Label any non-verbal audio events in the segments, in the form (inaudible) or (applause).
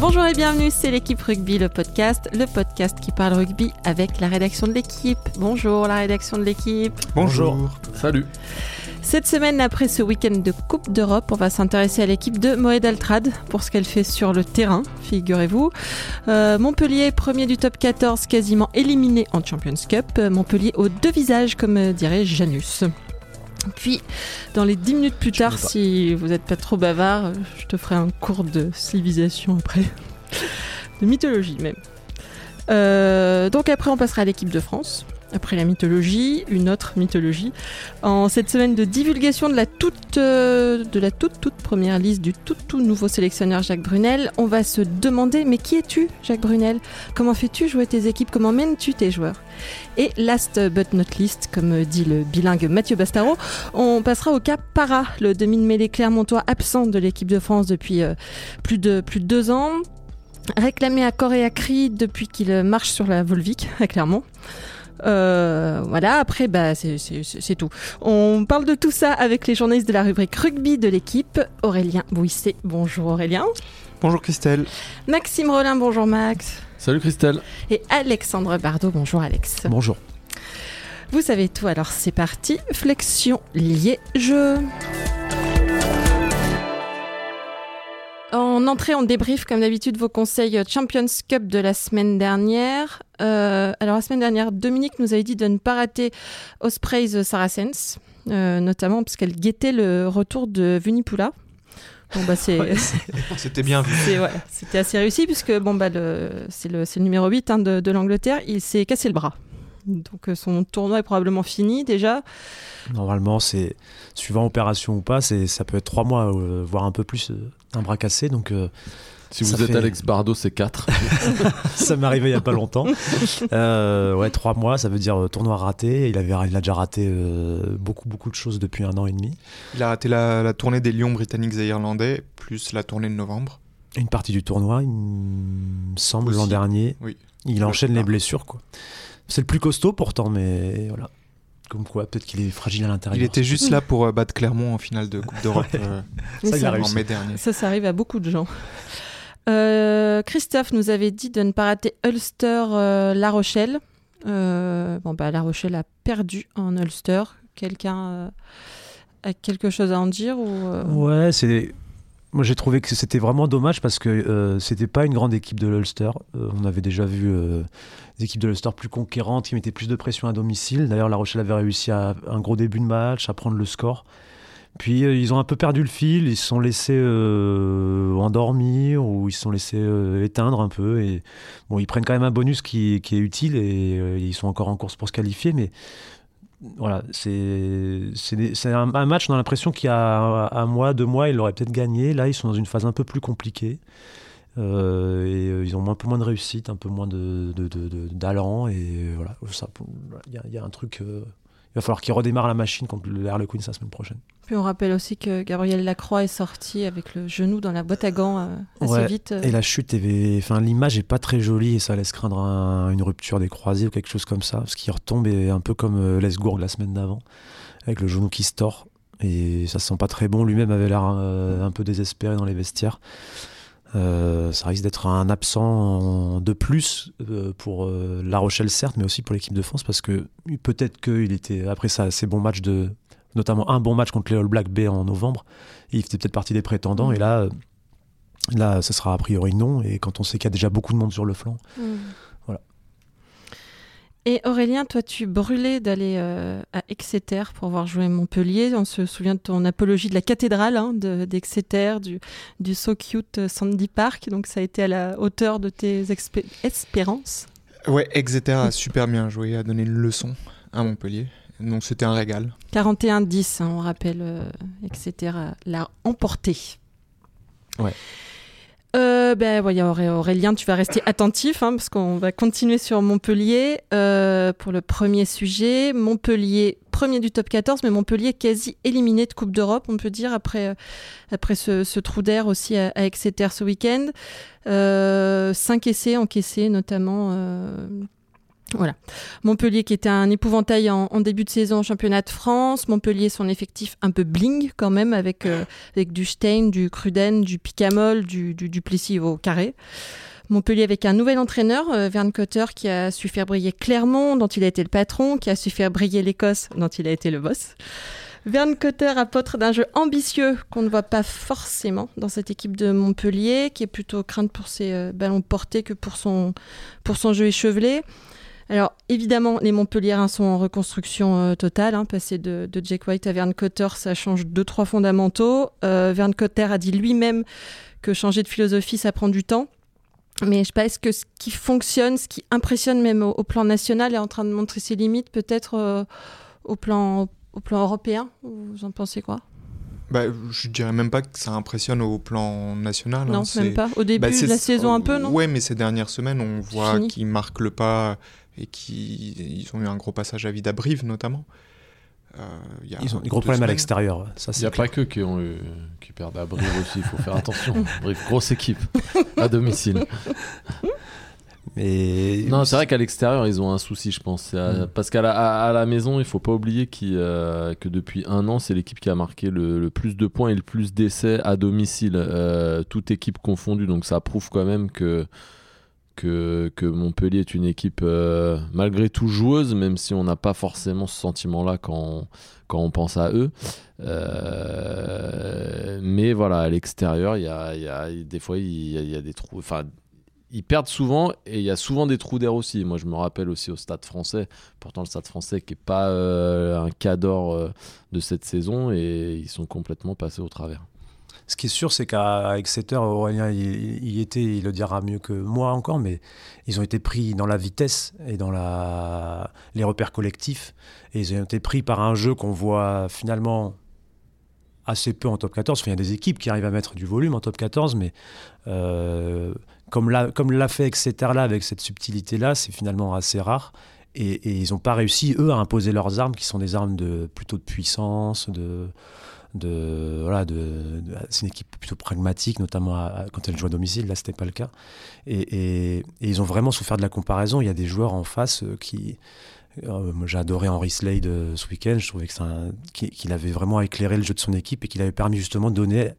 Bonjour et bienvenue, c'est l'équipe rugby, le podcast, le podcast qui parle rugby avec la rédaction de l'équipe. Bonjour la rédaction de l'équipe. Bonjour. Salut. Cette semaine, après ce week-end de Coupe d'Europe, on va s'intéresser à l'équipe de Moed Altrad pour ce qu'elle fait sur le terrain, figurez-vous. Euh, Montpellier, premier du top 14, quasiment éliminé en Champions Cup. Euh, Montpellier aux deux visages, comme euh, dirait Janus. Puis, dans les 10 minutes plus tard, si vous n'êtes pas trop bavard, je te ferai un cours de civilisation après. (laughs) de mythologie même. Euh, donc après, on passera à l'équipe de France. Après la mythologie, une autre mythologie. En cette semaine de divulgation de la toute, euh, de la toute, toute première liste du tout, tout nouveau sélectionneur Jacques Brunel, on va se demander mais qui es-tu, Jacques Brunel? Comment fais-tu jouer tes équipes? Comment mènes-tu tes joueurs? Et last but not least, comme dit le bilingue Mathieu Bastaro, on passera au cas Para, le demi de mêlée clermontois absent de l'équipe de France depuis euh, plus, de, plus de deux ans. Réclamé à corps et à cri depuis qu'il marche sur la Volvic, (laughs) à Clermont. Euh, voilà, après, bah, c'est- tout. On parle de tout ça avec les journalistes de la rubrique rugby de l'équipe. Aurélien Bouisset, bonjour Aurélien. Bonjour Christelle. Maxime Rollin, bonjour Max. Salut Christelle. Et Alexandre Bardot, bonjour Alex. Bonjour. Vous savez tout, alors c'est parti. Flexion liée jeu. En entrée, on débrief comme d'habitude vos conseils Champions Cup de la semaine dernière. Euh, alors la semaine dernière, Dominique nous avait dit de ne pas rater Ospreys Saracens, euh, notamment parce qu'elle guettait le retour de Vunipula. Bon bah c'est (laughs) Ouais, (laughs) C'était bien vu. c'est- ouais, c'était assez réussi puisque bon bah le c'est le, c'est le numéro 8 hein, de, de l'Angleterre, il s'est cassé le bras. Donc euh, son tournoi est probablement fini déjà. Normalement, c'est suivant opération ou pas, c'est ça peut être trois mois, euh, voire un peu plus, euh, un bras cassé. Donc euh, Si vous êtes fait- Alex Bardot, c'est 4. (laughs) (laughs) ça m'est arrivé il y a pas longtemps. Euh, ouais, trois mois, ça veut dire euh, tournoi raté. Il avait, il a déjà raté euh, beaucoup, beaucoup de choses depuis un an et demi. Il a raté la, la tournée des Lions britanniques et irlandais, plus la tournée de novembre. Une partie du tournoi, il me semble l'an dernier. Oui. Il enchaîne les blessures, quoi. C'est le plus costaud pourtant, mais voilà. Comme quoi, peut-être qu'il est fragile à l'intérieur. Il était juste là (laughs) pour euh, battre Clermont en finale de Coupe d'Europe euh, Ça, ça, en mai dernier. ça, ça arrive à beaucoup de gens. Euh, Christophe nous avait dit de ne pas rater Ulster euh, La Rochelle. Euh, bon bah La Rochelle a perdu en Ulster. Quelqu'un euh, a quelque chose à en dire ou euh, Ouais, c'est. Moi, j'ai trouvé que c'était vraiment dommage parce que euh, c'était pas une grande équipe de l'Ulster. Euh, on avait déjà vu euh, des équipes de l'Ulster plus conquérantes qui mettaient plus de pression à domicile. D'ailleurs, La Rochelle avait réussi à un gros début de match, à prendre le score. Puis ils ont un peu perdu le fil, ils se sont laissés endormir ou ils se sont laissés éteindre un peu. Et bon, ils prennent quand même un bonus qui, qui est utile et ils sont encore en course pour se qualifier, mais voilà, c'est un, un match, on a l'impression qu'il y a un mois, deux mois, ils l'auraient peut-être gagné. Là, ils sont dans une phase un peu plus compliquée. Euh, et euh, ils ont un peu moins de réussite, un peu moins de, de, de- d'allant. Et voilà, ça, il y, a- il y a un truc. euh, il va falloir qu'ils redémarrent la machine contre le Harlequins la semaine prochaine. Puis on rappelle aussi que Gabriel Lacroix est sorti avec le genou dans la boîte à gants euh, assez Ouais, vite. euh. Et la chute, enfin, l'image est pas très jolie et ça laisse craindre un- une rupture des croisés ou quelque chose comme ça. Parce qu'il retombe et un peu comme euh, Lesgourg la semaine d'avant, avec le genou qui se tord. Et ça sent pas très bon. Lui-même avait l'air euh, un peu désespéré dans les vestiaires. Euh, ça risque d'être un absent de plus euh, pour euh, La Rochelle, certes, mais aussi pour l'équipe de France parce que peut-être qu'il était, après ça, ces bons matchs de. notamment un bon match contre les All Blacks B en novembre, il faisait peut-être partie des prétendants. Et là, Là, ce sera a priori non. Et quand on sait qu'il y a déjà beaucoup de monde sur le flanc, Mm. Et Aurélien, toi, tu brûlais d'aller euh, à Exeter pour voir jouer Montpellier. On se souvient de ton apologie de la cathédrale hein, de- d'Exeter, du, du So Cute euh, Sandy Park. Donc, ça a été à la hauteur de tes espérances. Ouais, Exeter a super bien joué, a donné une leçon à Montpellier. Donc c'était un régal. 41-10, hein, on rappelle, euh, Exeter l'a emporté. Ouais. Euh, Aurélien, tu vas rester attentif hein, parce qu'on va continuer sur Montpellier euh, pour le premier sujet. Montpellier, premier du top 14, mais Montpellier quasi éliminé de Coupe d'Europe, on peut dire, après, euh, après ce, trou d'air aussi à, Exeter ce week-end. Euh, cinq essais encaissés, notamment Voilà. Montpellier qui était un épouvantail en, début de saison au championnat de France. Montpellier, son effectif un peu bling quand même, avec, euh, avec du Stein, du Cruden, du Picamol, du, du Duplessis au carré. Montpellier avec un nouvel entraîneur, euh, Vern Cotter, qui a su faire briller Clermont, dont il a été le patron, qui a su faire briller l'Écosse, dont il a été le boss. Vern Cotter apôtre d'un jeu ambitieux qu'on ne voit pas forcément dans cette équipe de Montpellier, qui est plutôt crainte pour ses euh, ballons portés que pour son, pour son jeu échevelé. Alors évidemment, les Montpelliérains sont en reconstruction euh, totale. Hein. passer de, de, Jake White à Vern Cotter, ça change deux trois fondamentaux. Euh, Vern Cotter a dit lui-même que changer de philosophie, ça prend du temps. Mais je est-ce que ce qui fonctionne, ce qui impressionne même au, plan national est en train de montrer ses limites, peut-être euh, au plan européen? Vous en pensez quoi? Bah, je dirais même pas que ça impressionne au plan national. Hein. Non, même pas. Au début bah, de la saison, un peu, non Ouais, mais ces dernières semaines, on voit qu'ils marquent le pas et qui ils ont eu un gros passage à vide à Brive notamment. Euh, ils ont des gros problèmes à l'extérieur. Il n'y a pas que qui, ont eu, qui perdent à Brive aussi, il faut faire attention. Brive, grosse équipe à domicile. (laughs) Mais... Non, c'est vrai qu'à l'extérieur, ils ont un souci, je pense. Mm. Parce qu'à la, à, la, maison, il faut pas oublier euh, que depuis un an, c'est l'équipe qui a marqué le, plus de points et le plus d'essais à domicile, euh, toute équipe confondue. Donc ça prouve quand même que que, Montpellier est une équipe euh, malgré tout joueuse, même si on n'a pas forcément ce sentiment-là quand, quand on pense à eux. Mais voilà, à l'extérieur, il y a, y a, des fois, il y, a, des trous. Enfin, ils perdent souvent et il y a souvent des trous d'air aussi. Moi, je me rappelle aussi au Stade français, pourtant le Stade français qui n'est pas euh, un cadre de cette saison et ils sont complètement passés au travers. Ce qui est sûr, c'est qu'à Exeter, Aurélien y, était, il le dira mieux que moi encore, mais ils ont été pris dans la vitesse et dans la, les repères collectifs. Et ils ont été pris par un jeu qu'on voit finalement assez peu en top 14. il y a des équipes qui arrivent à mettre du volume en top 14, mais euh, comme l'a fait Exeter là, avec cette subtilité-là, c'est finalement assez rare. Et, ils n'ont pas réussi, eux, à imposer leurs armes, qui sont des armes de, plutôt de puissance, de, de voilà de, c'est une équipe plutôt pragmatique notamment quand elle joue à domicile là c'était pas le cas. Et, ils ont vraiment souffert de la comparaison. Il y a des joueurs en face euh, qui euh, j'ai adoré Henry Slade euh, ce week-end. Je trouvais qu'il avait vraiment éclairé le jeu de son équipe et qu'il avait permis justement de donner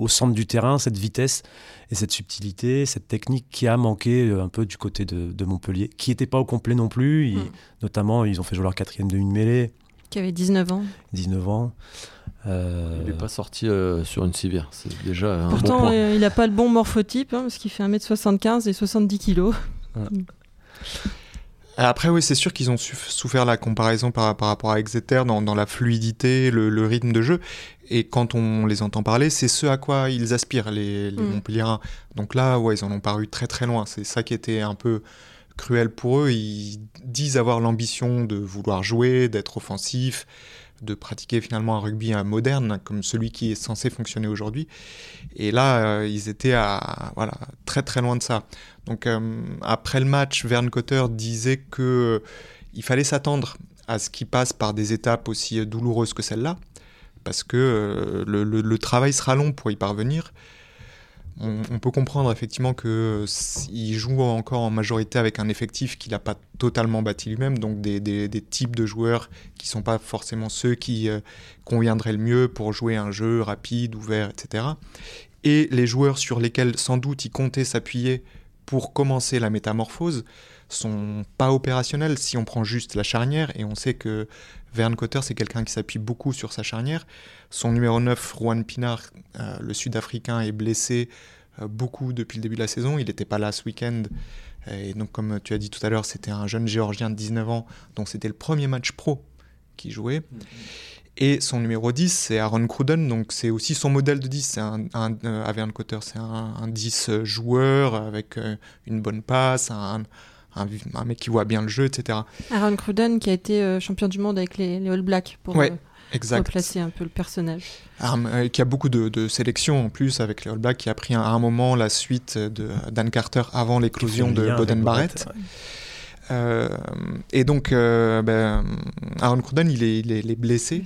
au centre du terrain cette vitesse et cette subtilité, cette technique qui a manqué un peu du côté de, Montpellier, qui n'était pas au complet non plus. Mm. Notamment, ils ont fait jouer leur quatrième de une mêlée. Qui avait 19 ans. 19 ans. Euh, il n'est pas sorti euh, sur une civière, c'est déjà un Pourtant, bon point. Euh, il n'a pas le bon morphotype, hein, parce qu'il fait 1m75 et 70 kg. Après, oui, c'est sûr qu'ils ont souffert la comparaison par, rapport à Exeter dans, dans la fluidité, le, rythme de jeu. Et quand on les entend parler, c'est ce à quoi ils aspirent, les, les mm. Donc là, ouais, ils en ont paru très très loin. C'est ça qui était un peu cruel pour eux. Ils disent avoir l'ambition de vouloir jouer, d'être offensif, de pratiquer finalement un rugby moderne comme celui qui est censé fonctionner aujourd'hui. Et là, euh, ils étaient à, voilà, très très loin de ça. Donc euh, après le match, Vern Cotter disait que euh, il fallait s'attendre à ce qui passe par des étapes aussi douloureuses que celle-là, parce que le, travail sera long pour y parvenir on, peut comprendre effectivement qu'il joue encore en majorité avec un effectif qu'il n'a pas totalement bâti lui-même, donc des, types de joueurs qui ne sont pas forcément ceux qui euh, conviendraient le mieux pour jouer un jeu rapide, ouvert, etc. Et les joueurs sur lesquels sans doute il comptait s'appuyer pour commencer la métamorphose sont pas opérationnels si on prend juste la charnière, et on sait que Vern Cotter, c'est quelqu'un qui s'appuie beaucoup sur sa charnière. Son numéro 9, Juan Pinar, euh, le Sud-Africain, est blessé euh, beaucoup depuis le début de la saison. Il n'était pas là ce week-end. Et donc, comme tu as dit tout à l'heure, c'était un jeune Géorgien de 19 ans, donc c'était le premier match pro qu'il jouait. Mm-hmm. Et son numéro 10, c'est Aaron Cruden, donc c'est aussi son modèle de 10. C'est un, un euh, Cotter, c'est un, 10 joueur avec une bonne passe, un, un, mec qui voit bien le jeu, etc. Aaron Cruden qui a été euh, champion du monde avec les, All Blacks pour ouais, euh, replacer un peu le personnage. Euh, qui a beaucoup de, sélections en plus avec les All Blacks, qui a pris à un, moment la suite de Dan Carter avant l'éclosion de Boden Barrett. et donc, ben, Aaron Cruden, il est, il est, blessé,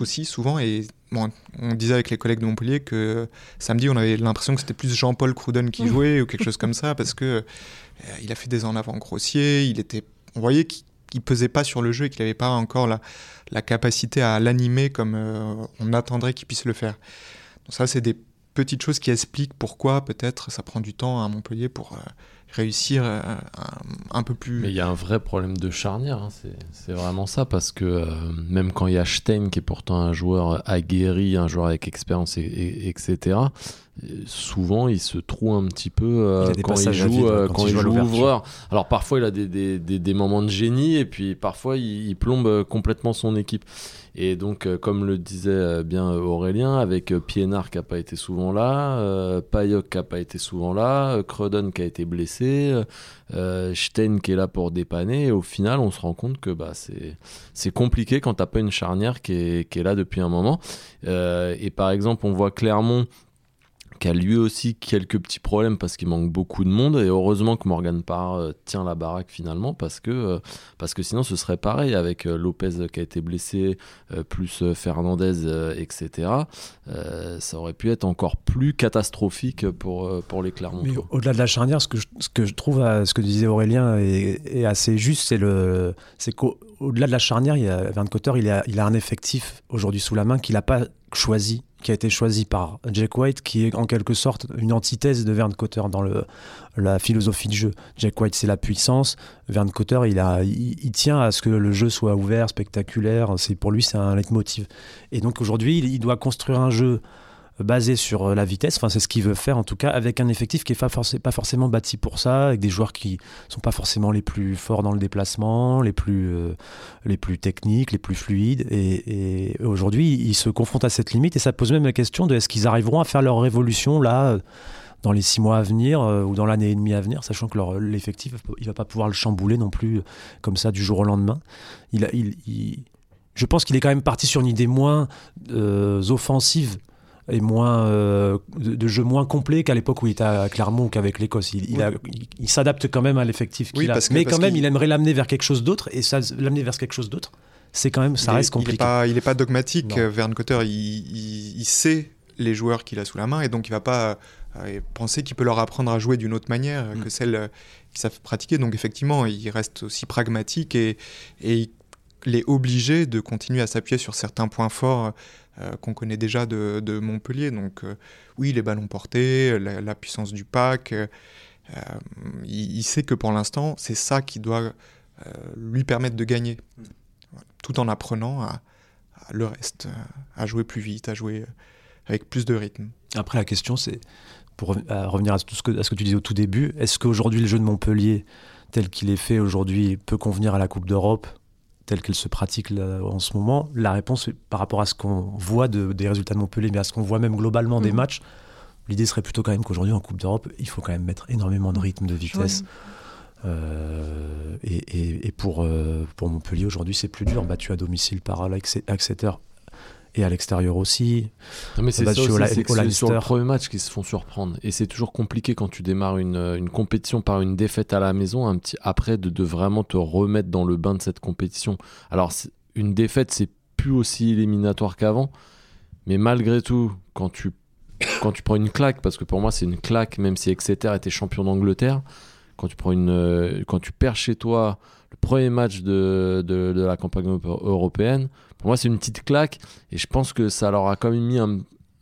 aussi. souvent. Et bon, on disait avec les collègues de Montpellier que samedi, on avait l'impression que c'était plus Jean-Paul Cruden qui jouait ou quelque chose comme ça, parce que euh, il a fait des en avant grossiers, il était on voyait qu'il pesait pas sur le jeu et qu'il n'avait pas encore la, capacité à l'animer comme on attendrait qu'il puisse le faire. Donc ça, c'est des petites choses qui expliquent pourquoi peut-être ça prend du temps à Montpellier pour réussir euh, un, peu plus. Mais il y a un vrai problème de charnière, hein. c'est vraiment ça, parce que euh, même quand il y a Stein, qui est pourtant un joueur aguerri, un joueur avec expérience, et, etc., souvent il se trouve un petit peu euh, quand, il joue, quand, il joue, ouvreur. Alors parfois il a des, des, des, moments de génie, et puis parfois il plombe complètement son équipe. Et donc, euh, comme le disait euh, bien Aurélien, avec euh, Pienard qui n'a pas été souvent là, Payok qui n'a pas été souvent là, Crudon qui a été blessé, Stein qui est là pour dépanner, et au final, on se rend compte que bah, c'est compliqué quand tu n'as pas une charnière qui est, là depuis un moment. et par exemple, on voit Clermont qui a lui aussi quelques petits problèmes parce qu'il manque beaucoup de monde. Et heureusement que Morgan Parr euh, tient la baraque finalement parce que, euh, parce que sinon ce serait pareil avec euh, Lopez qui a été blessé, plus Fernandez, etc. ça aurait pu être encore plus catastrophique pour, pour les Clermont. Au-delà de la charnière, ce que je, ce que je trouve, ce que disait Aurélien est, assez juste, c'est le, c'est qu'au-delà de la charnière, il y a, Van Cotter, il a, a un effectif aujourd'hui sous la main qu'il n'a pas choisi qui a été choisi par Jack White, qui est en quelque sorte une antithèse de Vern Cotter dans le, la philosophie de jeu. Jack White, c'est la puissance. Vern Cotter, il, a, il, tient à ce que le jeu soit ouvert, spectaculaire. C'est pour lui, c'est un leitmotiv. Et donc aujourd'hui, il doit construire un jeu basé sur euh, la vitesse. Enfin, c'est ce qu'il veut faire en tout cas, avec un effectif qui n'est pas, forcément bâti pour ça, avec des joueurs qui sont pas forcément les plus forts dans le déplacement, les plus, euh, les plus techniques, les plus fluides. Et, aujourd'hui, ils se confrontent à cette limite et ça pose même la question de est-ce qu'ils arriveront à faire leur révolution là dans les six mois à venir euh, ou dans l'année et demie à venir, sachant que l'effectif, il va pas pouvoir le chambouler non plus comme ça du jour au lendemain. Il, il, je pense qu'il est quand même parti sur une idée moins offensive et moins euh, de, jeu moins complet qu'à l'époque où il était à Clermont ou qu'avec l'Écosse. Il, il, s'adapte quand même à l'effectif qu'il a, mais quand même il aimerait l'amener vers quelque chose d'autre et ça l'amener vers quelque chose d'autre, c'est quand même ça reste compliqué. Il n'est pas, dogmatique. Vern Cotter, il, sait les joueurs qu'il a sous la main et donc il va pas euh, penser qu'il peut leur apprendre à jouer d'une autre manière que mm. celle euh, qu'ils savent pratiquer. Donc effectivement, il reste aussi pragmatique et, et il est obligé de continuer à s'appuyer sur certains points forts euh, qu'on connaît déjà de, Montpellier. Donc euh, oui, les ballons portés, la, puissance du pack. Euh, il, sait que pour l'instant, c'est ça qui doit lui permettre de gagner, tout en apprenant à, le reste, à jouer plus vite, à jouer avec plus de rythme. Après, la question, c'est, pour revenir à, ce que, à ce que tu disais au tout début, est-ce qu'aujourd'hui le jeu de Montpellier, tel qu'il est fait aujourd'hui, peut convenir à la Coupe d'Europe? Telle qu'elle se pratique en ce moment, la réponse par rapport à ce qu'on voit des résultats de Montpellier, mais à ce qu'on voit même globalement des mhm. matchs, l'idée serait plutôt quand même qu'aujourd'hui en Coupe d'Europe, il faut quand même mettre énormément de rythme, de vitesse. Euh, et, pour, euh, pour Montpellier aujourd'hui c'est plus dur, battu à domicile par Exeter et à l'extérieur aussi. mais c'est ça sur le premier match qu'ils se font surprendre. Et c'est toujours compliqué quand tu démarres une, une, compétition par une défaite à la maison, un petit après de, de, vraiment te remettre dans le bain de cette compétition. Alors une défaite, c'est plus aussi éliminatoire qu'avant, mais malgré tout, quand tu quand tu prends une claque, parce que pour moi c'est une claque, même si Exeter était champion d'Angleterre, quand tu prends une, euh, quand tu perds chez toi le premier match de, de, de la campagne européenne, pour moi, c'est une petite claque. Et je pense que ça leur a quand même mis un,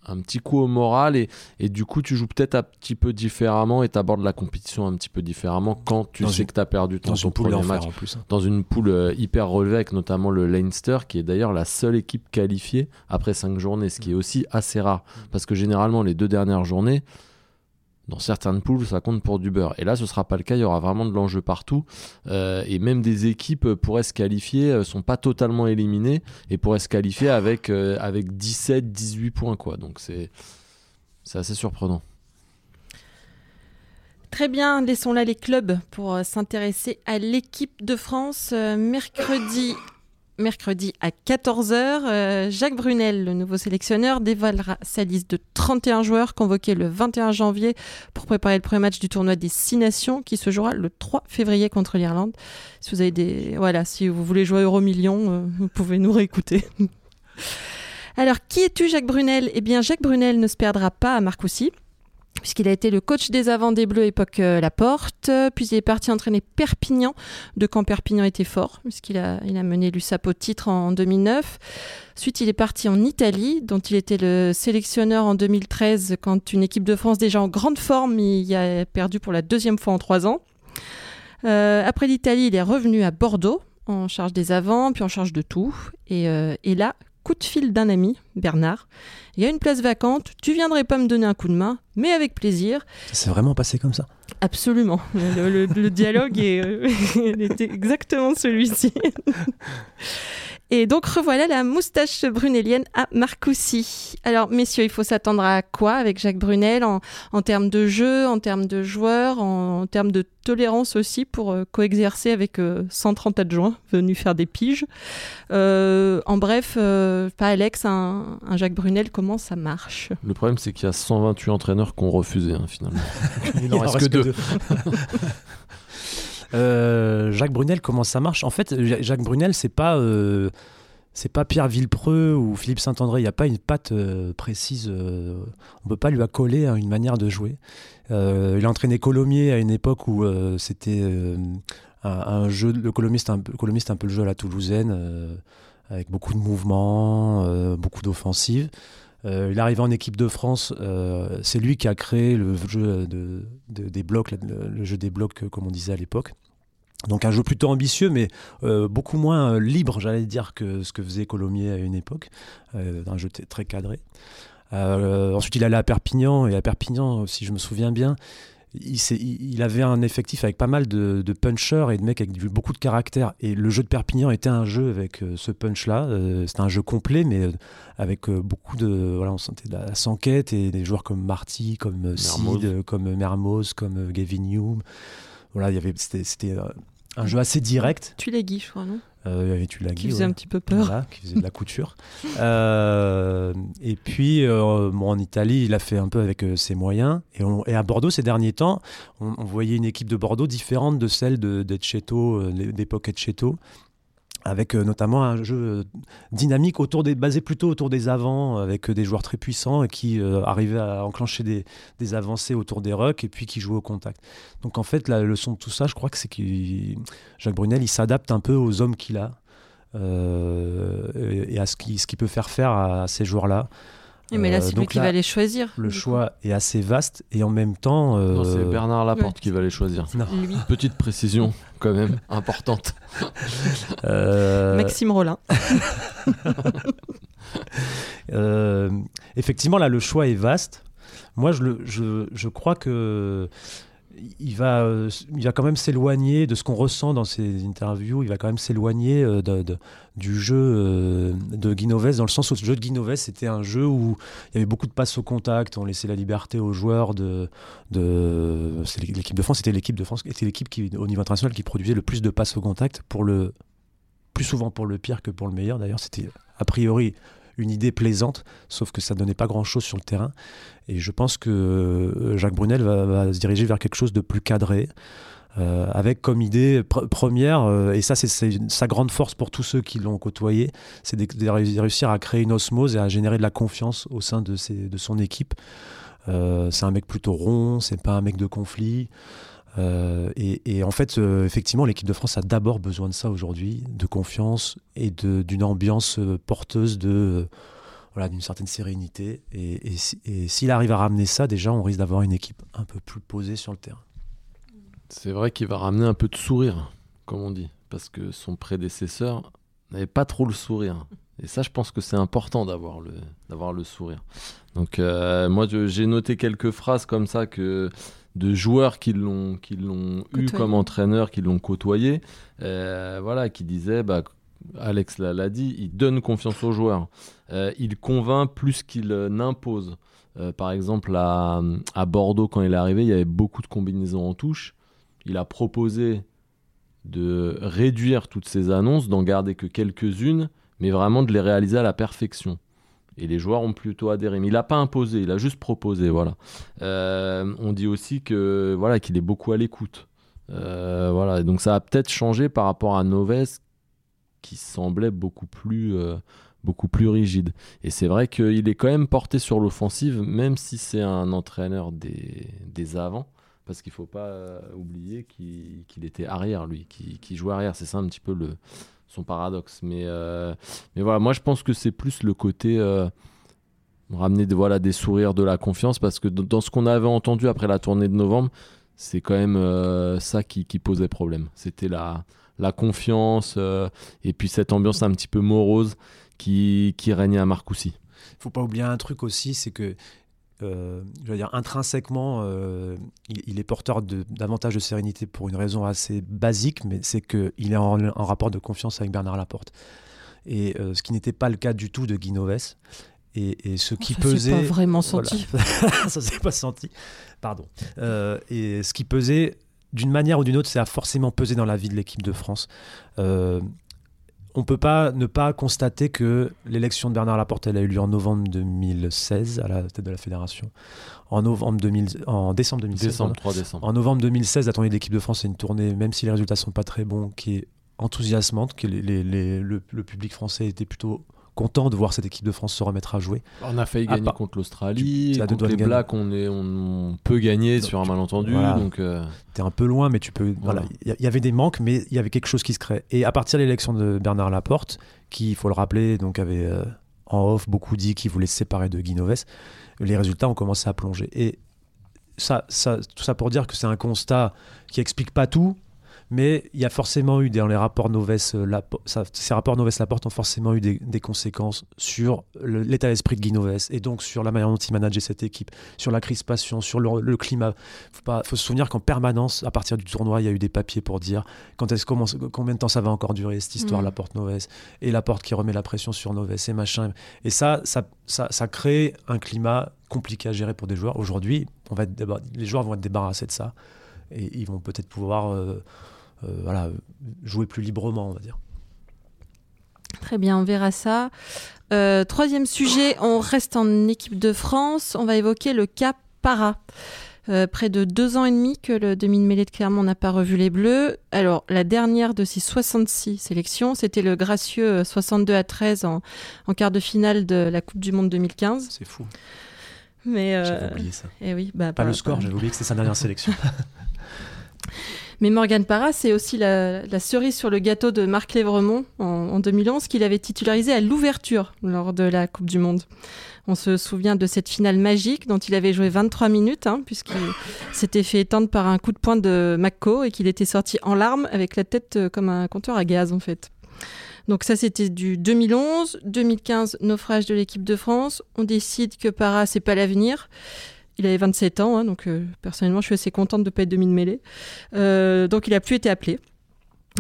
un petit coup au moral. Et, et du coup, tu joues peut-être un petit peu différemment et tu abordes la compétition un petit peu différemment quand tu sais que tu as perdu ton, ton premier match. Plus, hein. Dans une poule euh, hyper relevée avec notamment le Leinster, qui est d'ailleurs la seule équipe qualifiée après cinq journées, ce qui est aussi assez rare. Parce que généralement, les deux dernières journées, dans certaines poules, ça compte pour du beurre. Et là, ce ne sera pas le cas. Il y aura vraiment de l'enjeu partout. Euh, et même des équipes pourraient se qualifier, ne euh, sont pas totalement éliminées et pourraient se qualifier avec, euh, avec 17, 18 points. Quoi. Donc c'est assez surprenant. Très bien, laissons là les clubs pour s'intéresser à l'équipe de France. mercredi mercredi à 14h. Euh, Jacques Brunel, le nouveau sélectionneur, dévoilera sa liste de 31 joueurs convoqués le 21 janvier pour préparer le premier match du tournoi des Six Nations qui se jouera le 3 février contre l'Irlande. Si vous avez voilà, si vous voulez jouer Euro Million, euh, vous pouvez nous réécouter. (laughs) Alors, qui es-tu, Jacques Brunel? Eh bien, Jacques Brunel ne se perdra pas à Marcoussis. Puisqu'il a été le coach des avants des Bleus époque La Laporte, puis il est parti entraîner Perpignan, de quand Perpignan était fort, puisqu'il a, il a mené l'USAP au titre en 2009. Ensuite, il est parti en Italie, dont il était le sélectionneur en 2013, quand une équipe de France déjà en grande forme y a perdu pour la deuxième fois en trois ans. Euh, après l'Italie, il est revenu à Bordeaux, en charge des avants, puis en charge de tout. Et, euh, et là, coup de fil d'un ami, Bernard. Il y a une place vacante, tu viendrais pas me donner un coup de main, mais avec plaisir. C'est vraiment passé comme ça? Absolument. Le, dialogue est, euh, (laughs) était exactement celui-ci. (laughs) Et donc revoilà la moustache brunelienne à Marcoussis. Alors messieurs, il faut s'attendre à quoi avec Jacques Brunel en, termes de jeu, en termes de joueurs, en, termes de tolérance aussi pour euh, coexercer avec 130 euh, adjoints venus faire des piges? Euh, en bref, pas Alex, un, Jacques Brunel, comment ça marche? Le problème c'est qu'il y a 128 entraîneurs qui ont refusé hein, finalement. (laughs) il n'en reste, que deux. (laughs) Euh, Jacques Brunel, comment ça marche? En fait, Jacques Brunel, c'est pas euh, pas Pierre Villepreux ou Philippe Saint-André. Il n'y a pas une patte euh, précise. on peut pas lui accoler à une manière de jouer. il a entraîné Colomiers à une époque où c'était un, jeu. Le Colomiers, c'était un, un, peu le jeu à la toulousaine, avec beaucoup de mouvements, beaucoup d'offensives. Il est arrivé en équipe de France. c'est lui qui a créé le jeu de, des blocs, le, jeu des blocs, comme on disait à l'époque. Donc un jeu plutôt ambitieux, mais euh, beaucoup moins euh, libre, j'allais dire, que ce que faisait Colomiers à une époque, euh, un jeu très cadré. ensuite, il allait à Perpignan, et à Perpignan, si je me souviens bien, il, il avait un effectif avec pas mal de, punchers et de mecs avec beaucoup de caractère. Et le jeu de Perpignan était un jeu avec ce punch-là. C'était un jeu complet, mais avec beaucoup de. Voilà, on sentait de la sanquette et des joueurs comme Marty, comme Sid, comme Mermoz, comme Gavin Hume. Voilà, il y avait, c'était, euh, un jeu assez direct. Tu l'as je crois, non? Euh, tu qui faisait un petit peu peur. Voilà, qui faisait de la couture. (laughs) euh, et puis, euh, bon, en Italie, il a fait un peu avec euh, ses moyens. Et, et, à Bordeaux, ces derniers temps, on, on, voyait une équipe de Bordeaux différente de celle de, d'époque Etcheto avec euh, notamment un jeu euh, dynamique autour des, basé plutôt autour des avants, avec euh, des joueurs très puissants et qui arrivaient à enclencher des, avancées autour des rucks et puis qui jouaient au contact. Donc en fait, la leçon de tout ça, je crois que c'est que Jacques Brunel, il s'adapte un peu aux hommes qu'il a et à ce qu'il peut faire faire à ces joueurs-là mais là, euh, c'est lui qui va les choisir. Le choix est assez vaste et en même temps. Non, c'est euh, Bernard Laporte qui va les choisir. (laughs) Petite précision, quand même, importante. Euh, Maxime Rollin. (laughs) effectivement, là, le choix est vaste. Moi, je, je, je crois que il va, euh, il va quand même s'éloigner de ce qu'on ressent dans ces interviews. Il va quand même s'éloigner euh, de, du jeu euh, de Guinoves, dans le sens où le jeu de Guinoves, c'était un jeu où il y avait beaucoup de passes au contact, on laissait la liberté aux joueurs de. de l'équipe de France, c'était l'équipe de France, c'était l'équipe qui, au niveau international, qui produisait le plus de passes au contact, pour le, plus souvent pour le pire que pour le meilleur. D'ailleurs, c'était a priori une idée plaisante, sauf que ça ne donnait pas grand-chose sur le terrain. Et je pense que euh, Jacques Brunel va, se diriger vers quelque chose de plus cadré. Euh, avec comme idée première, euh, et ça c'est sa grande force pour tous ceux qui l'ont côtoyé, c'est de, réussir à créer une osmose et à générer de la confiance au sein de, de son équipe. c'est un mec plutôt rond, c'est pas un mec de conflit. Euh, et, en fait, euh, effectivement, l'équipe de France a d'abord besoin de ça aujourd'hui, de confiance et d'une ambiance euh, porteuse de voilà, d'une certaine sérénité. Et, s'il arrive à ramener ça, déjà, on risque d'avoir une équipe un peu plus posée sur le terrain. C'est vrai qu'il va ramener un peu de sourire, comme on dit, parce que son prédécesseur n'avait pas trop le sourire. Et ça, je pense que c'est important d'avoir le, d'avoir le sourire. Donc, moi, j'ai noté quelques phrases comme ça que de joueurs qui l'ont qui l'ont eu comme entraîneur, qui l'ont côtoyé, euh, voilà, qui disaient, bah, Alex l'a dit, il donne confiance aux joueurs, euh, il convainc plus qu'il euh, n'impose. par exemple, à, à, Bordeaux, quand il est arrivé, il y avait beaucoup de combinaisons en touche. Il a proposé de réduire toutes ces annonces, d'en garder que quelques-unes, mais vraiment de les réaliser à la perfection. Et les joueurs ont plutôt adhéré. Mais il n'a pas imposé, il a juste proposé. Voilà. Euh, on dit aussi que voilà qu'il est beaucoup à l'écoute. Euh, voilà. Donc ça a peut-être changé par rapport à Noves, qui semblait beaucoup plus, euh, beaucoup plus rigide. Et c'est vrai qu'il est quand même porté sur l'offensive, même si c'est un entraîneur des, des avants parce qu'il faut pas oublier qu'il était arrière, lui, qui, jouait arrière. C'est ça un petit peu le, son paradoxe. Mais, euh, mais voilà, moi je pense que c'est plus le côté euh, ramener des, voilà, des sourires, de la confiance, parce que dans ce qu'on avait entendu après la tournée de novembre, c'est quand même ça qui, posait problème. C'était la, la confiance et puis cette ambiance un petit peu morose qui, qui régnait à Marcoussis. Il faut pas oublier un truc aussi, c'est que euh, je veux dire, intrinsèquement, euh, il, est porteur davantage de, sérénité pour une raison assez basique, mais c'est qu'il est en, rapport de confiance avec Bernard Laporte. Et euh, ce qui n'était pas le cas du tout de Guy Noves. Et, ce qui ça pesait. pas vraiment senti. (laughs) ça s'est pas senti. Pardon. et ce qui pesait, d'une manière ou d'une autre, ça a forcément pesé dans la vie de l'équipe de France on peut pas ne pas constater que l'élection de Bernard Laporte elle a eu lieu en novembre 2016 à la tête de la fédération. En novembre 2000, en décembre 2016. Décembre, 3 décembre. En novembre 2016, la tournée de l'équipe de France, c'est une tournée, même si les résultats sont pas très bons, qui est enthousiasmante, que le, public français était plutôt content de voir cette équipe de France se remettre à jouer. On a failli gagner contre l'Australie, contre les Blacks, on, est, on, peut gagner sur un malentendu. Donc, euh... t'es un peu loin, mais tu peux. Voilà, il y, avait des manques, mais il y avait quelque chose qui se crée. Et à partir de l'élection de Bernard Laporte, qui, il faut le rappeler, donc avait euh, en off beaucoup dit qu'il voulait se séparer de Guy les résultats ont commencé à plonger. Et ça, ça, tout ça pour dire que c'est un constat qui explique pas tout, mais il y a forcément eu dans les rapports Noves, euh, ces rapports Noves Laporte ont forcément eu des, conséquences sur l'état d'esprit de Guy Noves et donc sur la manière dont il manageait cette équipe, sur la crispation, sur le, climat. Il faut se souvenir qu'en permanence, à partir du tournoi, il y a eu des papiers pour dire quand est combien de temps ça va encore durer cette histoire, mmh. Laporte Noves et Laporte qui remet la pression sur Noves et machin. Et ça, ça, ça, crée un climat compliqué à gérer pour des joueurs. Aujourd'hui, les joueurs vont être débarrassés de ça et ils vont peut-être pouvoir euh, voilà, jouer plus librement, on va dire. Très bien, on verra ça. Euh, troisième sujet, on reste en équipe de France. On va évoquer le cas Para. Euh, près de deux ans et demi que le demi-mêlée de Clermont n'a pas revu les Bleus. Alors, la dernière de ces 66 sélections, c'était le gracieux 62 à 13 en, quart de finale de la Coupe du Monde 2015. C'est fou. Mais J'avais oublié ça. Et eh oui, bah, pas, le score, j'avais oublié que c'était sa dernière sélection. (laughs) Mais Morgan Parra, c'est aussi la, cerise sur le gâteau de Marc Lévremont en, 2011 qu'il avait titularisé à l'ouverture lors de la Coupe du Monde. On se souvient de cette finale magique dont il avait joué 23 minutes, hein, puisqu'il (laughs) s'était fait étendre par un coup de poing de McCo et qu'il était sorti en larmes avec la tête euh, comme un compteur à gaz en fait. Donc ça c'était du 2011, 2015 naufrage de l'équipe de France. On décide que Parra c'est pas l'avenir. Il avait 27 ans, hein, donc euh, personnellement, je suis assez contente de ne pas être demi de mêlée. Euh, donc, il n'a plus été appelé.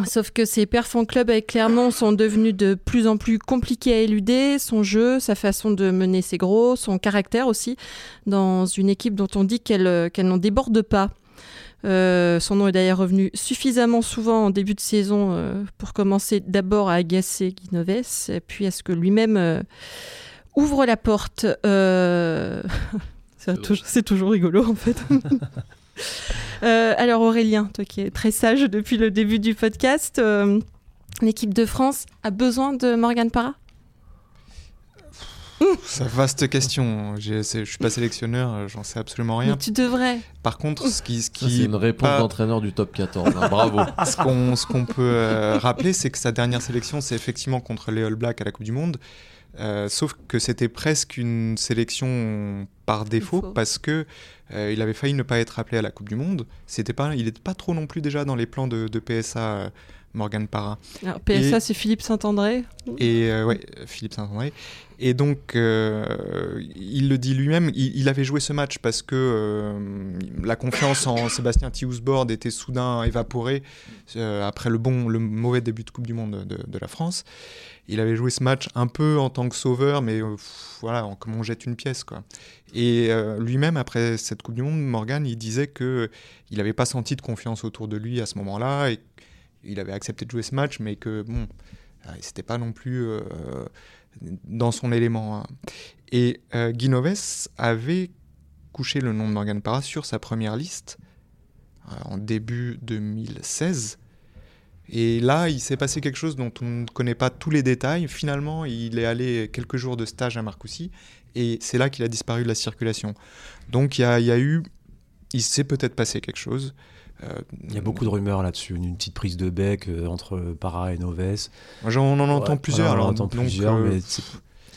Sauf que ses perfs en club avec Clermont sont devenus de plus en plus compliqués à éluder. Son jeu, sa façon de mener ses gros, son caractère aussi, dans une équipe dont on dit qu'elle euh, n'en déborde pas. son nom est d'ailleurs revenu suffisamment souvent en début de saison pour commencer d'abord à agacer Guinoves, puis à ce que lui-même ouvre la porte. (laughs) C'est toujours, rigolo en fait. (laughs) Euh, alors Aurélien, toi qui es très sage depuis le début du podcast, euh, l'équipe de France a besoin de Morgan Parra? C'est vaste question. Je suis pas sélectionneur, j'en sais absolument rien. Mais tu devrais. Par contre, ce qui, ce qui c'est une réponse d'entraîneur du top 14. Hein, bravo. (laughs) ce qu'on peut euh, rappeler, c'est que sa dernière sélection, c'est effectivement contre les All Blacks à la Coupe du Monde. Euh, sauf que c'était presque une sélection par défaut parce que euh, il avait failli ne pas être appelé à la Coupe du Monde. C'était pas, il n'était pas trop non plus déjà dans les plans de, PSA. Euh, Morgan Parra. Alors, PSA, c'est Philippe Saint-André. Et ouais, Philippe Saint-André. Et donc, il le dit lui-même, il, avait joué ce match parce que la confiance en (coughs) Sébastien Tiousbord était soudain évaporée après le bon, le mauvais début de Coupe du Monde de, de la France il avait joué ce match un peu en tant que sauveur, mais euh, voilà, comme on jette une pièce. Quoi. Et euh, lui-même, après cette Coupe du Monde, Morgan, il disait qu'il n'avait pas senti de confiance autour de lui à ce moment-là, et il avait accepté de jouer ce match, mais que bon, euh, c'était pas non plus dans son élément. Hein. Et Guinoves avait couché le nom de Morgan Parra sur sa première liste en début 2016 Et là, il s'est passé quelque chose dont on ne connaît pas tous les détails. Finalement, il est allé quelques jours de stage à Marcoussis et c'est là qu'il a disparu de la circulation. Donc il y a, eu, il s'est peut-être passé quelque chose. Euh, il y a beaucoup de rumeurs là-dessus, une petite prise de bec euh, entre Para et Noves. on en entend plusieurs. on en entend plusieurs, euh, mais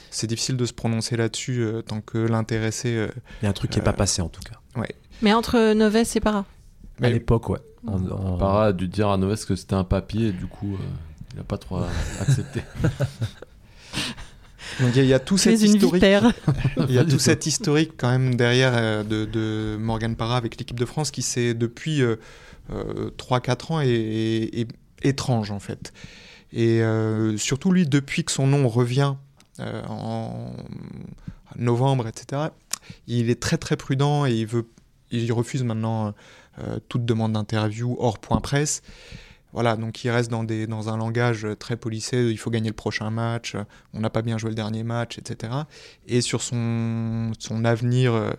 c'est difficile de se prononcer là-dessus tant que l'intéressé. il y a un truc qui n'est pas passé en tout cas. Ouais. Mais entre Noves et Para À l'époque, ouais. Para a dû dire à Noves que c'était un papier et du coup, il n'a pas trop (laughs) accepté. Donc il y, a tout cet historique. (laughs) il y a tout cet historique quand même derrière euh, de, de, Morgan Parra avec l'équipe de France qui s'est depuis 3-4 euh, euh, ans et, étrange en fait. Et surtout lui, depuis que son nom revient en novembre, etc., il est très très prudent et il veut, il refuse maintenant toute demande d'interview hors point presse. Voilà, donc il reste dans, un langage très policé, il faut gagner le prochain match, on n'a pas bien joué le dernier match, etc. Et sur son, avenir euh,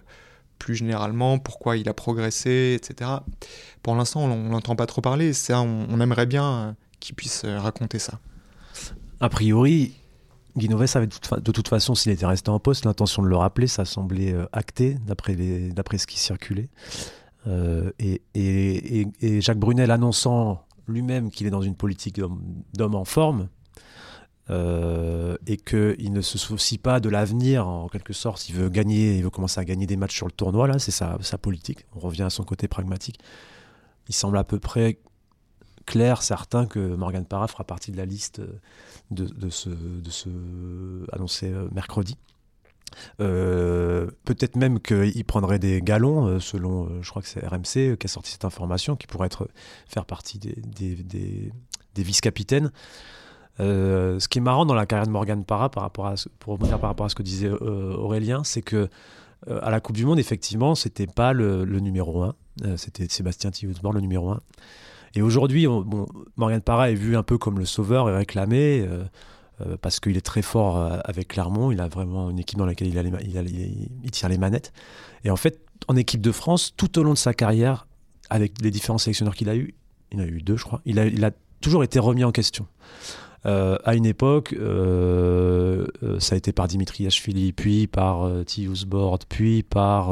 plus généralement, pourquoi il a progressé, etc. Pour l'instant, on n'entend pas trop parler, ça, on, aimerait bien euh, qu'il puisse euh, raconter ça. A priori, Guinoves avait de toute façon, s'il était resté en poste, l'intention de le rappeler, ça semblait acté d'après ce qui circulait. et, Jacques Brunel annonçant lui-même qu'il est dans une politique d'homme en forme euh, et qu'il ne se soucie pas de l'avenir en quelque sorte. Il veut gagner, il veut commencer à gagner des matchs sur le tournoi, là, c'est sa, politique. On revient à son côté pragmatique. Il semble à peu près clair, certain que Morgan Parra fera partie de la liste de, ce, de ce annoncé euh, mercredi. Euh, peut-être même qu'il prendrait des galons, euh, selon, euh, je crois que c'est RMC qui a sorti cette information, qui pourrait être, faire partie des, vice-capitaines. ce qui est marrant dans la carrière de Morgan Parra, par rapport à, pour par rapport à ce que disait Aurélien, c'est que à la Coupe du Monde, effectivement, c'était pas le, numéro 1, c'était Sébastien Thibault le numéro 1. Et aujourd'hui, bon, Morgan Parra est vu un peu comme le sauveur et réclamé. Euh, parce qu'il est très fort euh, avec Clermont. Il a vraiment une équipe dans laquelle il, tire les manettes. Et en fait, en équipe de France, tout au long de sa carrière, avec les différents sélectionneurs qu'il a eu, il en a eu deux, je crois, il a, toujours été remis en question. Euh, à une époque, ça a été par Dimitri Ashvili, puis par euh, Board, puis par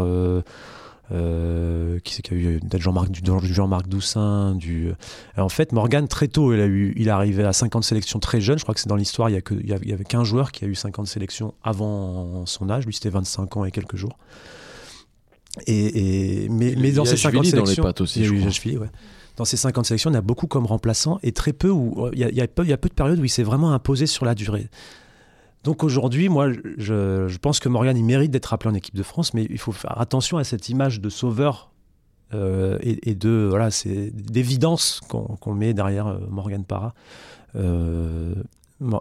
euh, qui c'est qu'il y a eu Jean-Marc du, Jean-Marc Doussin du euh, en fait Morgan très tôt il a eu il est arrivé à 50 sélections très jeune je crois que c'est dans l'histoire il y a que il y avait qu'un joueur qui a eu 50 sélections avant son âge. Lui c'était 25 ans et quelques jours. Et, mais, mais dans ces 50 sélections aussi, dans ces 50 sélections, on a beaucoup comme remplaçants et très peu où il y, il y a peu de périodes où il s'est vraiment imposé sur la durée. Donc aujourd'hui, moi, je, pense que Morgan, il mérite d'être appelé en équipe de France, mais il faut faire attention à cette image de sauveur euh, et, de voilà, c'est d'évidence qu'on met derrière euh, Morgan Parra. Euh,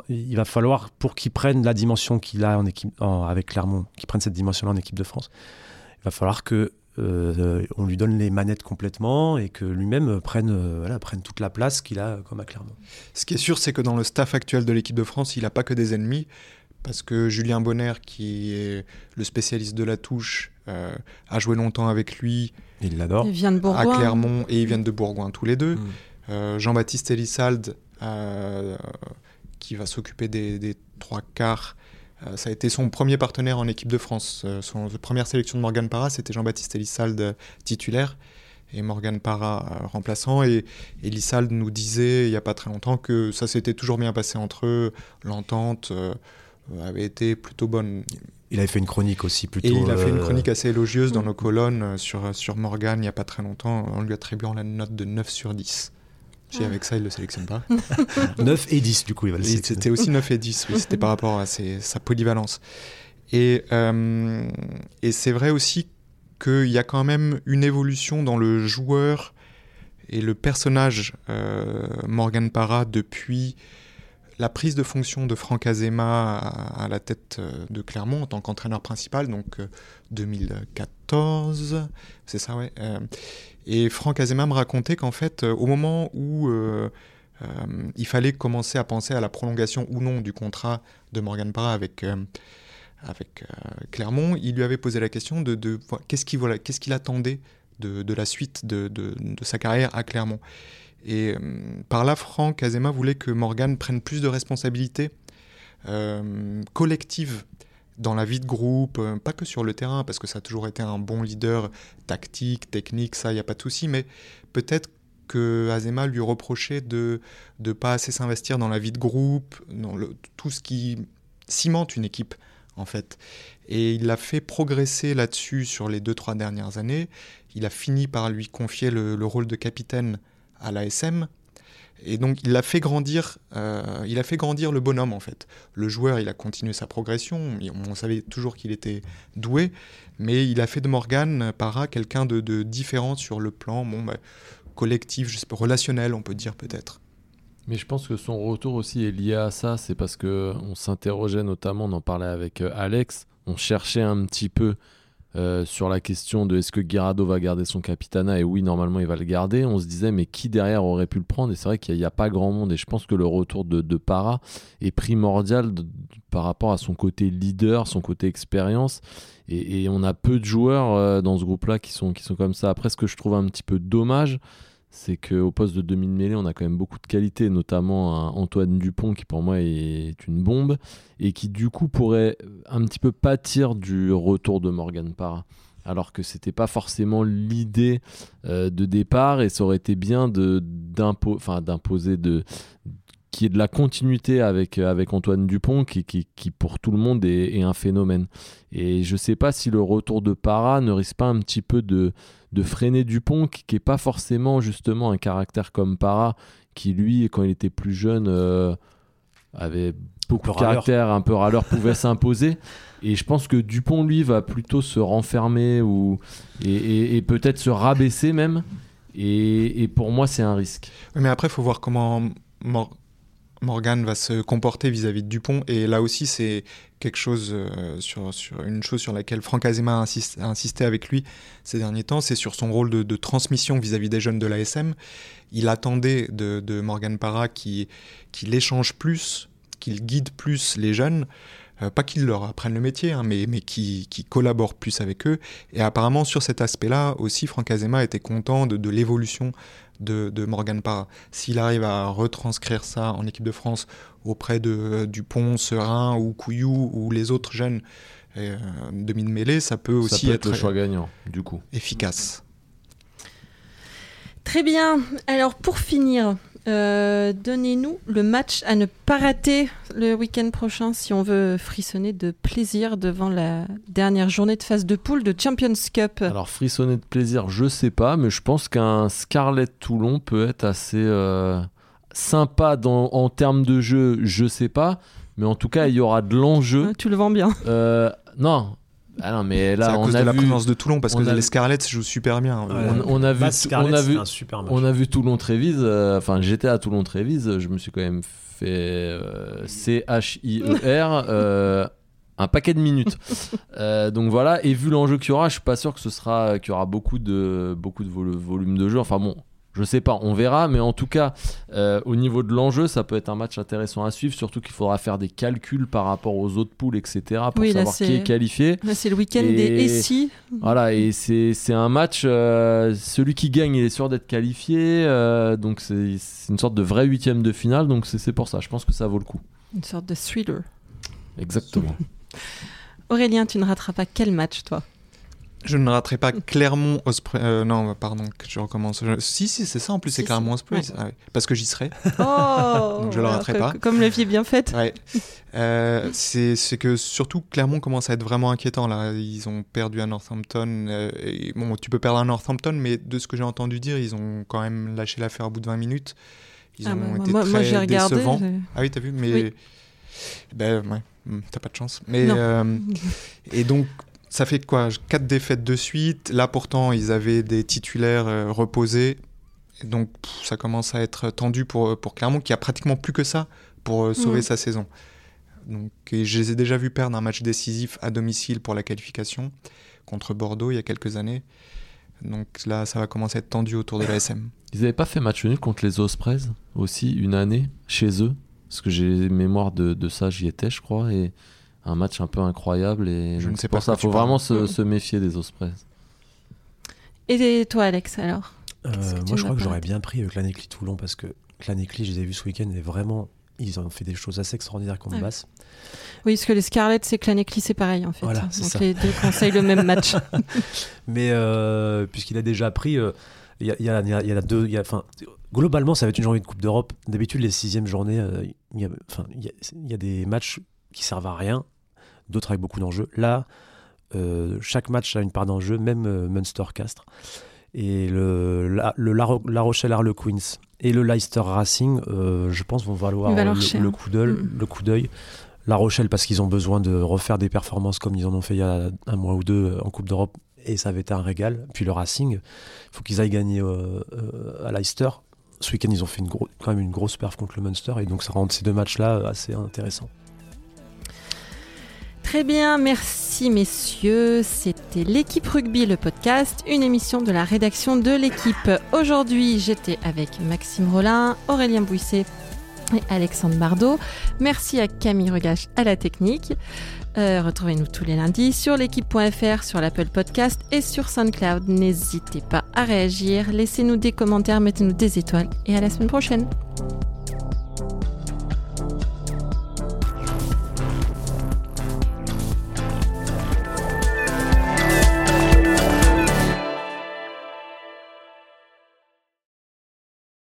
il va falloir, pour qu'il prenne la dimension qu'il a en équipe, avec Clermont, qu'il prenne cette dimension-là en équipe de France, il va falloir que on lui donne les manettes complètement et que lui-même prenne, voilà, prenne toute la place qu'il a comme à Clermont. Ce qui est sûr, c'est que dans le staff actuel de l'équipe de France, il n'a pas que des ennemis. Parce que Julien Bonner, qui est le spécialiste de la touche, euh, a joué longtemps avec lui. Il l'adore. Il vient de Bourgoin. À Clermont, et ils viennent de Bourgoin tous les deux. Mm. Euh, Jean-Baptiste Elissalde, euh, qui va s'occuper des, trois quarts euh, ça a été son premier partenaire en équipe de France. Euh, son première sélection de Morgan Parra, c'était Jean-Baptiste Elissalde titulaire et Morgan Parra euh, remplaçant. Et Elissalde nous disait il n'y a pas très longtemps que ça s'était toujours bien passé entre eux, l'entente avait été plutôt bonne. Il avait fait une chronique aussi plutôt. Et il a fait une chronique assez élogieuse dans nos colonnes sur, sur Morgan il n'y a pas très longtemps, en lui attribuant la note de 9 sur 10. Avec ça, il ne le sélectionne pas. (laughs) 9 et 10, du coup, il va le C'était aussi 9 et 10, oui, c'était par rapport à sa polyvalence. Et, euh, et c'est vrai aussi qu'il y a quand même une évolution dans le joueur et le personnage euh, Morgan Parra depuis la prise de fonction de Franck Azema à, la tête euh, de Clermont en tant qu'entraîneur principal, donc 2014, c'est ça, ouais. Et Franck Azema me racontait qu'en fait, euh, au moment où euh, euh, il fallait commencer à penser à la prolongation ou non du contrat de Morgan Parra avec, avec Clermont, il lui avait posé la question de, qu'est-ce qu'il attendait de, la suite de, de, sa carrière à Clermont. Et par là, Franck Azema voulait que Morgan prenne plus de responsabilités collectives dans la vie de groupe, pas que sur le terrain, parce que ça a toujours été un bon leader tactique, technique, ça, il n'y a pas de souci, mais peut-être que Azema lui reprochait de ne pas assez s'investir dans la vie de groupe, dans le, tout ce qui cimente une équipe en fait. Et il l'a fait progresser là-dessus sur les deux trois dernières années. Il a fini par lui confier le, rôle de capitaine à l'ASM. Et donc il a fait grandir, euh, il a fait grandir le bonhomme en fait. Le joueur, il a continué sa progression. On savait toujours qu'il était doué, mais il a fait de Morgan Para quelqu'un de, différent sur le plan. Bon, bah, collectif, je sais pas, relationnel, on peut dire peut-être. Mais je pense que son retour aussi est lié à ça. C'est parce que on s'interrogeait notamment, on en parlait avec euh, Alex, on cherchait un petit peu euh, sur la question de est-ce que Guerrado va garder son capitana et oui normalement il va le garder on se disait mais qui derrière aurait pu le prendre? Et c'est vrai qu'il n'y a, pas grand monde. Et je pense que le retour de, de Para est primordial par rapport à son côté leader son côté expérience. Et, on a peu de joueurs euh, dans ce groupe là qui sont, qui sont comme ça. Après ce que je trouve un petit peu dommage c'est qu'au poste de demi-mêlée, on a quand même beaucoup de qualité, notamment Antoine Dupont, qui pour moi est une bombe, et qui du coup pourrait un petit peu pâtir du retour de Morgan Parra. Alors que c'était pas forcément l'idée euh, de départ, et ça aurait été bien d'imposer de, qui est de la continuité avec, avec Antoine Dupont, qui, qui, pour tout le monde est, un phénomène. Et je sais pas si le retour de Para ne risque pas un petit peu de, de freiner Dupont, qui n'est pas forcément justement un caractère comme Para, qui lui, quand il était plus jeune, euh, avait beaucoup de caractère, un peu râleur, pouvait (laughs) s'imposer. Et je pense que Dupont, lui, va plutôt se renfermer ou, et, peut-être se rabaisser même. Et, pour moi, c'est un risque. Mais après, il faut voir comment Morgan va se comporter vis-à-vis de Dupont. Et là aussi, c'est quelque chose euh, sur, une chose sur laquelle Franck Azema a, insisté avec lui ces derniers temps, c'est sur son rôle de, transmission vis-à-vis des jeunes de l'ASM. Il attendait de, Morgan Parra qu'il échange plus, qu'il guide plus les jeunes. Euh, pas qu'il leur apprenne le métier, hein, mais, mais qui, collabore plus avec eux. Et apparemment, sur cet aspect-là aussi, Franck Azema était content de, de l'évolution de, Morgan Parra. S'il arrive à retranscrire ça en équipe de France auprès de Dupont, Serein ou Couillou ou les autres jeunes euh, demi de mêlée, ça peut aussi être, le choix gagnant, du coup. Efficace. Très bien. Alors pour finir, euh, donnez-nous le match à ne pas rater le week-end prochain si on veut frissonner de plaisir devant la dernière journée de phase de poule de Champions Cup. Alors frissonner de plaisir, je sais pas, mais je pense qu'un Scarlet Toulon peut être assez euh, sympa dans, en termes de jeu, je sais pas, mais en tout cas il y aura de l'enjeu. Ah, tu le vends bien. Euh, non, ah non, mais là, à on cause a de la présence de Toulon parce que les Scarlets jouent super bien. On, a vu, on a vu, on a vu Toulon Trévise. Euh, enfin, j'étais à Toulon Trévise. Je me suis quand même fait euh, C H I E R. Euh, un paquet de minutes. (laughs) donc voilà, et vu l'enjeu qu'il y aura, je suis pas sûr que ce sera qu'il y aura beaucoup de beaucoup de volume de jeu. Enfin bon, je sais pas, on verra, mais en tout cas, euh, au niveau de l'enjeu, ça peut être un match intéressant à suivre, surtout qu'il faudra faire des calculs par rapport aux autres poules, etc., pour savoir qui est qualifié. C'est le week-end des SI. Voilà, et c'est un match, euh, celui qui gagne, il est sûr d'être qualifié, euh, donc c'est une sorte de vrai huitième de finale, donc c'est pour ça, je pense que ça vaut le coup. Une sorte de thriller. Exactement. (laughs) Aurélien, tu ne rateras pas quel match, toi? Je ne raterai pas Clermont Osprey. Euh, non, pardon, je recommence. Si, si, c'est ça en plus, c'est Clermont Osprey. Ah parce que j'y serai. (laughs) Oh Donc je ne le raterai pas. Comme le vie bien faite. Ouais. (laughs) Euh, c'est que surtout Clermont commence à être vraiment inquiétant là. Ils ont perdu à Northampton. Euh, bon, tu peux perdre à Northampton, mais de ce que j'ai entendu dire, ils ont quand même lâché l'affaire au bout de 20 minutes. Ils ah ont bah, été très moi, regardé, décevants. Ah oui, t'as vu, mais. Ben ouais, hmm, t'as pas de chance. Mais. (laughs) et donc ça fait quoi? Quatre défaites de suite. Là, pourtant, ils avaient des titulaires euh, reposés. donc, ça commence à être tendu pour, euh, pour Clermont, qui a pratiquement plus que ça pour euh, sauver sa saison. Donc, et je les ai déjà vus perdre un match décisif à domicile pour la qualification contre Bordeaux il y a quelques années. Donc là, ça va commencer à être tendu autour de l'ASM. Ils n'avaient pas fait match nul contre les Ospreys aussi une année chez eux Parce que j'ai mémoire de, de ça, j'y étais, je crois. Et un match un peu incroyable. Et je ne sais pas ça. Il faut vraiment se, se, méfier des Ospreys. Et toi, Alex, alors? Euh, Moi, je crois que j'aurais bien pris Clanécli Toulon parce que Clanécli, je les ai vus ce week-end et vraiment, ils ont fait des choses assez extraordinaires contre ouais. Basse. Oui, parce que les Scarlets et Clanécli, c'est pareil en fait. Voilà, Donc les deux conseillent le même match. (laughs) Mais euh, puisqu'il a déjà pris, il y, a, y, a, y, a, deux. Y a, globalement, ça va être une journée de Coupe d'Europe. D'habitude, les sixièmes journées, il y, y, a des matchs qui servent à rien, d'autres avec beaucoup d'enjeux. Là, euh, chaque match a une part d'enjeu, même euh, Munster-Castres. Et le, la, le la, Rochelle Harlequins et le Leicester Racing, euh, je pense, vont valoir le, le, coup d'œil. Mm. Le coup d'œil. La Rochelle, parce qu'ils ont besoin de refaire des performances comme ils en ont fait il y a un mois ou deux en Coupe d'Europe, et ça avait été un régal. Puis le Racing, il faut qu'ils aillent gagner à Leicester. Ce week-end, ils ont fait une quand même une grosse perf contre le Munster, et donc ça rend ces deux matchs-là assez intéressants. Très bien, merci messieurs. C'était l'équipe rugby, le podcast, une émission de la rédaction de l'équipe. Aujourd'hui, j'étais avec Maxime Rollin, Aurélien Bouisset et Alexandre Bardot. Merci à Camille Regache à la technique. Euh, retrouvez-nous tous les lundis sur l'équipe.fr, sur l'Apple Podcast et sur SoundCloud. N'hésitez pas à réagir, laissez-nous des commentaires, mettez-nous des étoiles et à la semaine prochaine.